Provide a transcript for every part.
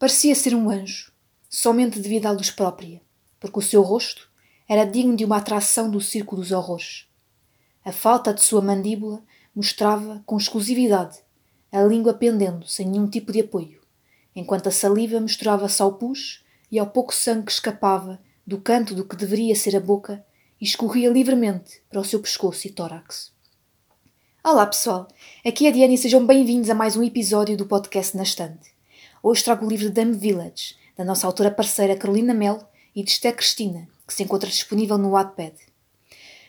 Parecia ser um anjo, somente devido à luz própria, porque o seu rosto era digno de uma atração do circo dos horrores. A falta de sua mandíbula mostrava, com exclusividade, a língua pendendo sem nenhum tipo de apoio, enquanto a saliva misturava-se ao pus e ao pouco sangue que escapava do canto do que deveria ser a boca e escorria livremente para o seu pescoço e tórax. Olá pessoal, aqui é a Diana e sejam bem-vindos a mais um episódio do podcast Na Estante. Hoje trago o livro Dame Village, da nossa autora parceira Carolina Melo e de Esté Cristina, que se encontra disponível no Wattpad.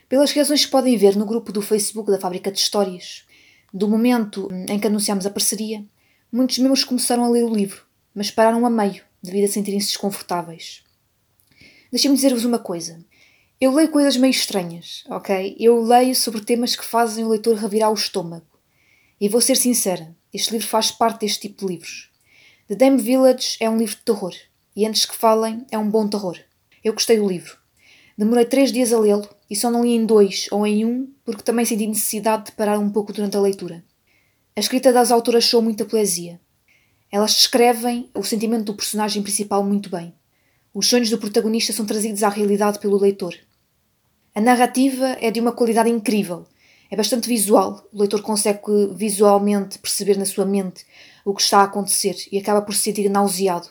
Pelas reações que podem ver no grupo do Facebook da Fábrica de Histórias, do momento em que anunciámos a parceria, muitos membros começaram a ler o livro, mas pararam a meio, devido a sentirem-se desconfortáveis. Deixem-me dizer-vos uma coisa. Eu leio coisas meio estranhas, ok? Eu leio sobre temas que fazem o leitor revirar o estômago. E vou ser sincera, este livro faz parte deste tipo de livros. The Dame Village é um livro de terror. E antes que falem, é um bom terror. Eu gostei do livro. Demorei três dias a lê-lo e só não li em dois ou em um porque também senti necessidade de parar um pouco durante a leitura. A escrita das autoras soa muita poesia. Elas descrevem o sentimento do personagem principal muito bem. Os sonhos do protagonista são trazidos à realidade pelo leitor. A narrativa é de uma qualidade incrível é bastante visual. O leitor consegue visualmente perceber na sua mente o que está a acontecer e acaba por se sentir nauseado,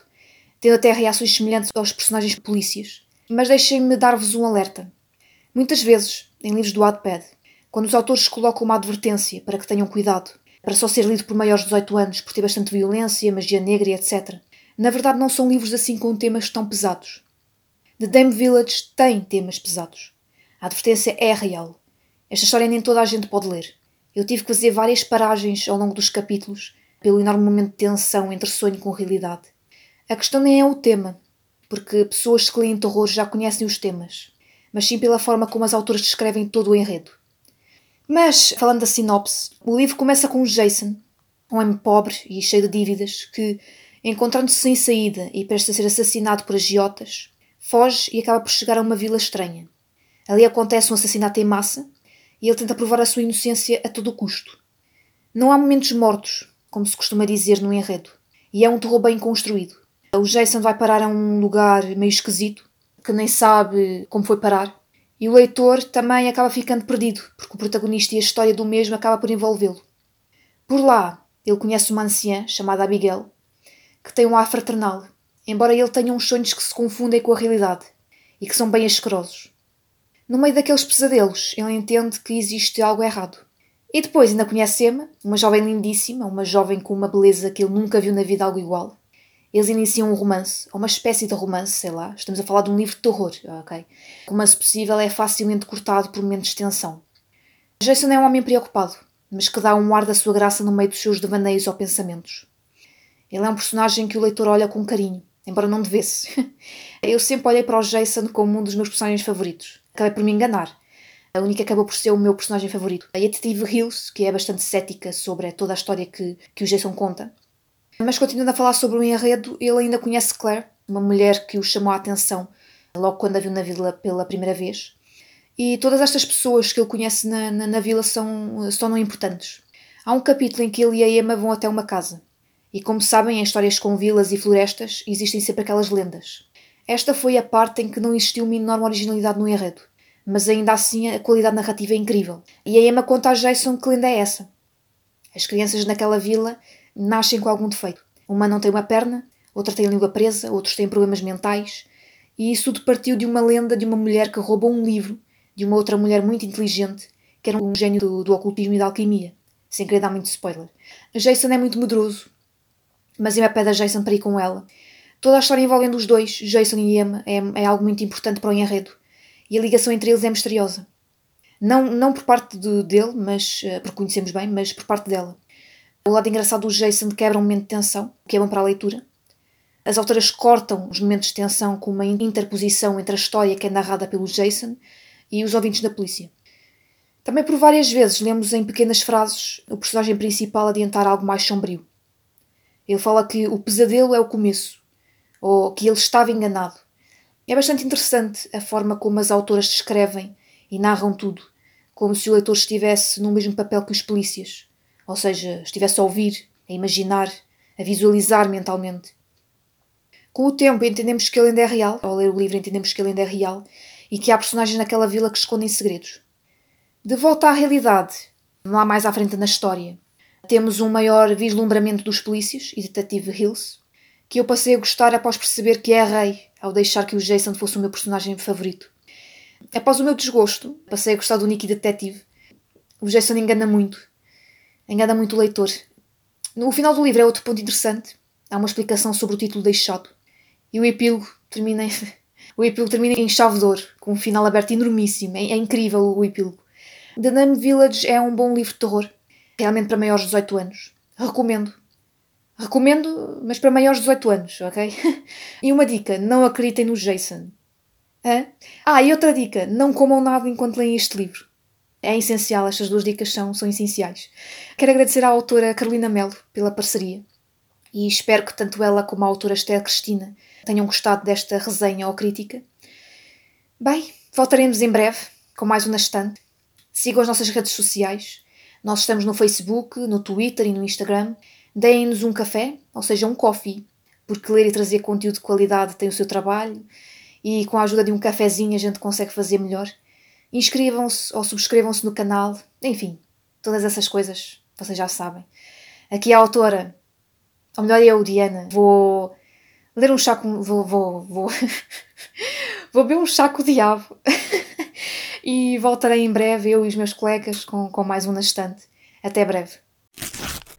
tendo até reações semelhantes aos personagens polícias. Mas deixem-me dar-vos um alerta. Muitas vezes, em livros do Wattpad, quando os autores colocam uma advertência para que tenham cuidado, para só ser lido por maiores de 18 anos, por ter bastante violência, magia negra e etc., na verdade não são livros assim com temas tão pesados. The Dame Village tem temas pesados. A advertência é real. Esta história nem toda a gente pode ler. Eu tive que fazer várias paragens ao longo dos capítulos, pelo enorme momento de tensão entre sonho com realidade. A questão nem é o tema, porque pessoas que leem terror já conhecem os temas, mas sim pela forma como as autoras descrevem todo o enredo. Mas, falando da sinopse, o livro começa com Jason, um homem pobre e cheio de dívidas, que, encontrando-se sem saída e prestes a ser assassinado por agiotas, foge e acaba por chegar a uma vila estranha. Ali acontece um assassinato em massa e ele tenta provar a sua inocência a todo custo. Não há momentos mortos, como se costuma dizer no enredo, e é um terror bem construído. O Jason vai parar a um lugar meio esquisito, que nem sabe como foi parar, e o leitor também acaba ficando perdido, porque o protagonista e a história do mesmo acaba por envolvê-lo. Por lá, ele conhece uma anciã chamada Abigail, que tem um ar fraternal, embora ele tenha uns sonhos que se confundem com a realidade e que são bem asquerosos. No meio daqueles pesadelos, ele entende que existe algo errado. E depois ainda conhece Emma, uma jovem lindíssima, uma jovem com uma beleza que ele nunca viu na vida algo igual. Eles iniciam um romance, ou uma espécie de romance, sei lá. Estamos a falar de um livro de terror, ok? O romance possível é facilmente cortado por momentos de tensão. Jason é um homem preocupado, mas que dá um ar da sua graça no meio dos seus devaneios ou pensamentos. Ele é um personagem que o leitor olha com carinho, embora não devesse. Eu sempre olhei para o Jason como um dos meus personagens favoritos acabei por me enganar. A única acabou por ser o meu personagem favorito. A detetive Hills, que é bastante cética sobre toda a história que, que o Jason conta. Mas continuando a falar sobre o enredo, ele ainda conhece Claire, uma mulher que o chamou a atenção logo quando a viu na vila pela primeira vez. E todas estas pessoas que ele conhece na, na, na vila são, se tornam importantes. Há um capítulo em que ele e a Emma vão até uma casa. E como sabem, em histórias com vilas e florestas existem sempre aquelas lendas. Esta foi a parte em que não existiu uma enorme originalidade no enredo, mas ainda assim a qualidade narrativa é incrível. E a Emma conta a Jason que lenda é essa. As crianças naquela vila nascem com algum defeito. Uma não tem uma perna, outra tem a língua presa, outros têm problemas mentais, e isso tudo partiu de uma lenda de uma mulher que roubou um livro de uma outra mulher muito inteligente, que era um gênio do, do ocultismo e da alquimia, sem querer dar muito spoiler. Jason é muito medroso, mas Emma pede a Jason para ir com ela, Toda a história envolvendo os dois, Jason e Emma, é, é algo muito importante para o enredo. E a ligação entre eles é misteriosa. Não, não por parte de, dele, mas, uh, porque conhecemos bem, mas por parte dela. O lado engraçado do Jason quebra um momento de tensão, que é bom para a leitura. As autoras cortam os momentos de tensão com uma interposição entre a história que é narrada pelo Jason e os ouvintes da polícia. Também por várias vezes lemos em pequenas frases o personagem principal adiantar algo mais sombrio. Ele fala que o pesadelo é o começo ou que ele estava enganado. É bastante interessante a forma como as autoras descrevem e narram tudo, como se o leitor estivesse no mesmo papel que os polícias, ou seja, estivesse a ouvir, a imaginar, a visualizar mentalmente. Com o tempo entendemos que ele ainda é real, ao ler o livro entendemos que ele ainda é real e que há personagens naquela vila que escondem segredos. De volta à realidade, lá mais à frente na história, temos um maior vislumbramento dos polícios e detetive Hills, que eu passei a gostar após perceber que é rei ao deixar que o Jason fosse o meu personagem favorito. Após o meu desgosto, passei a gostar do Nicky Detetive. O Jason engana muito. Engana muito o leitor. No final do livro é outro ponto interessante. Há uma explicação sobre o título deixado. E o epílogo termina, o epílogo termina em chave de ouro, com um final aberto enormíssimo. É, é incrível o epílogo. The Name Village é um bom livro de terror, realmente para maiores de 18 anos. Recomendo. Recomendo, mas para maiores de 18 anos, ok? e uma dica: não acreditem no Jason. Hã? Ah, e outra dica: não comam nada enquanto leem este livro. É essencial, estas duas dicas são, são essenciais. Quero agradecer à autora Carolina Melo pela parceria e espero que tanto ela como a autora Esther Cristina tenham gostado desta resenha ou crítica. Bem, voltaremos em breve com mais um estante. Sigam as nossas redes sociais. Nós estamos no Facebook, no Twitter e no Instagram. Deem-nos um café, ou seja, um coffee, porque ler e trazer conteúdo de qualidade tem o seu trabalho e com a ajuda de um cafezinho a gente consegue fazer melhor. Inscrevam-se ou subscrevam-se no canal, enfim, todas essas coisas vocês já sabem. Aqui a autora, ou melhor eu, Diana, vou ler um chá com. Vou. Vou, vou, vou beber um chá com o diabo. e voltarei em breve, eu e os meus colegas, com, com mais um na estante. Até breve.